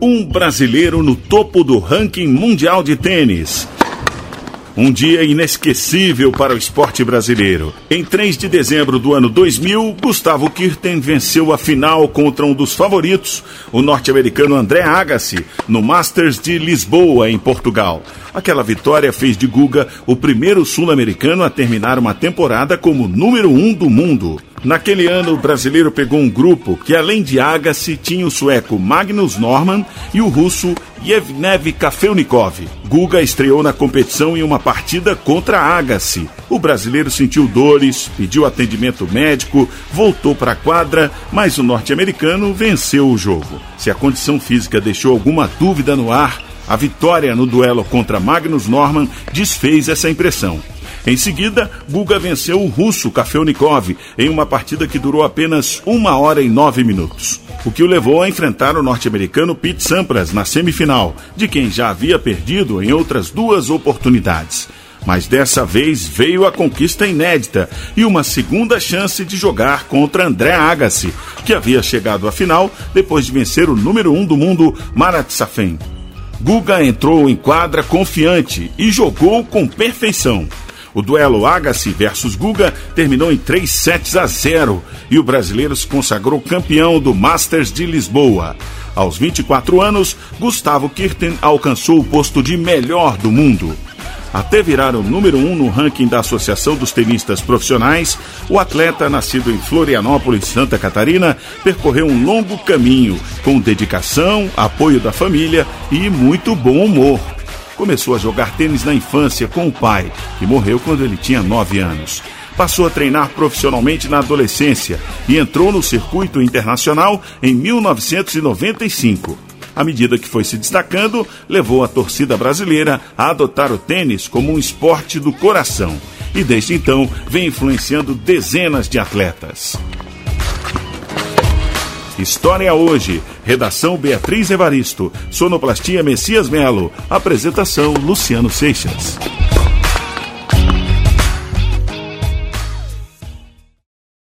Um brasileiro no topo do ranking mundial de tênis. Um dia inesquecível para o esporte brasileiro. Em 3 de dezembro do ano 2000, Gustavo Kirten venceu a final contra um dos favoritos, o norte-americano André Agassi, no Masters de Lisboa, em Portugal. Aquela vitória fez de Guga o primeiro sul-americano a terminar uma temporada como número um do mundo. Naquele ano, o brasileiro pegou um grupo que, além de Agassi, tinha o sueco Magnus Norman e o russo Yevnev Kafelnikov. Guga estreou na competição em uma partida contra Agassi. O brasileiro sentiu dores, pediu atendimento médico, voltou para a quadra, mas o norte-americano venceu o jogo. Se a condição física deixou alguma dúvida no ar, a vitória no duelo contra Magnus Norman desfez essa impressão. Em seguida, Guga venceu o russo Kafelnikov em uma partida que durou apenas uma hora e nove minutos. O que o levou a enfrentar o norte-americano Pete Sampras na semifinal, de quem já havia perdido em outras duas oportunidades. Mas dessa vez veio a conquista inédita e uma segunda chance de jogar contra André Agassi, que havia chegado à final depois de vencer o número um do mundo, Marat Safin. Guga entrou em quadra confiante e jogou com perfeição. O duelo Agassi versus Guga terminou em 3 sets a 0 e o brasileiro se consagrou campeão do Masters de Lisboa. Aos 24 anos, Gustavo Kirten alcançou o posto de melhor do mundo. Até virar o número um no ranking da Associação dos Tenistas Profissionais, o atleta, nascido em Florianópolis, Santa Catarina, percorreu um longo caminho com dedicação, apoio da família e muito bom humor. Começou a jogar tênis na infância com o pai, que morreu quando ele tinha 9 anos. Passou a treinar profissionalmente na adolescência e entrou no circuito internacional em 1995. À medida que foi se destacando, levou a torcida brasileira a adotar o tênis como um esporte do coração. E desde então vem influenciando dezenas de atletas. História hoje. Redação Beatriz Evaristo. Sonoplastia Messias Melo. Apresentação Luciano Seixas.